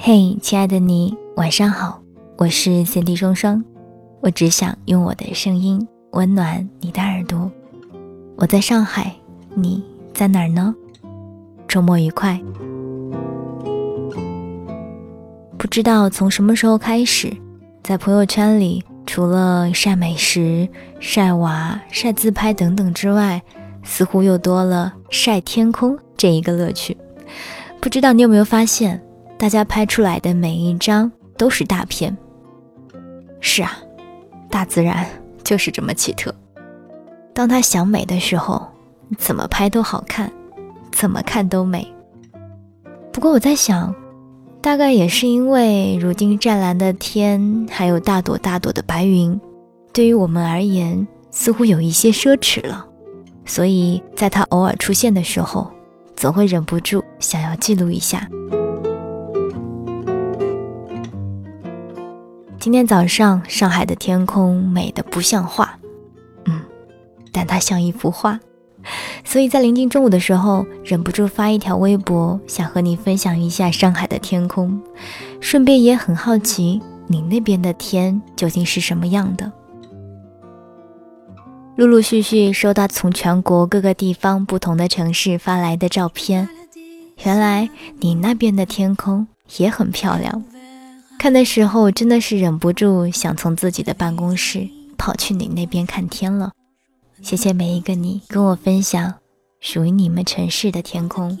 嘿，亲爱的你，晚上好，我是三 D 双双，我只想用我的声音温暖你的耳朵。我在上海，你在哪儿呢？周末愉快。不知道从什么时候开始，在朋友圈里，除了晒美食、晒娃、晒自拍等等之外，似乎又多了晒天空这一个乐趣。不知道你有没有发现，大家拍出来的每一张都是大片。是啊，大自然就是这么奇特。当他想美的时候，怎么拍都好看，怎么看都美。不过我在想。大概也是因为如今湛蓝的天，还有大朵大朵的白云，对于我们而言似乎有一些奢侈了，所以在他偶尔出现的时候，总会忍不住想要记录一下。今天早上上海的天空美得不像话，嗯，但它像一幅画。所以在临近中午的时候，忍不住发一条微博，想和你分享一下上海的天空，顺便也很好奇你那边的天究竟是什么样的。陆陆续续收到从全国各个地方不同的城市发来的照片，原来你那边的天空也很漂亮。看的时候真的是忍不住想从自己的办公室跑去你那边看天了。谢谢每一个你跟我分享属于你们城市的天空。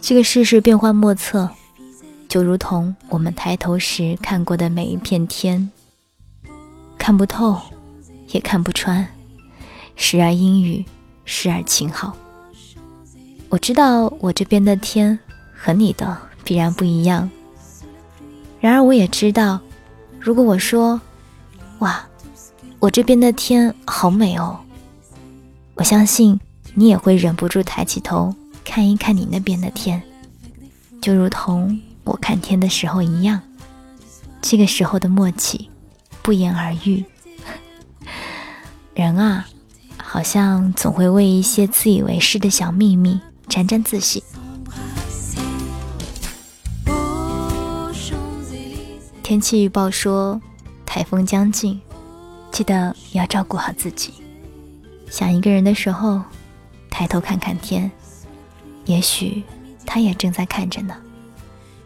这个世事变幻莫测，就如同我们抬头时看过的每一片天，看不透，也看不穿，时而阴雨，时而晴好。我知道我这边的天和你的必然不一样，然而我也知道，如果我说，哇。我这边的天好美哦，我相信你也会忍不住抬起头看一看你那边的天，就如同我看天的时候一样。这个时候的默契，不言而喻。人啊，好像总会为一些自以为是的小秘密沾沾自喜。天气预报说，台风将近。记得要照顾好自己。想一个人的时候，抬头看看天，也许他也正在看着呢。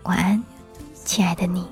晚安，亲爱的你。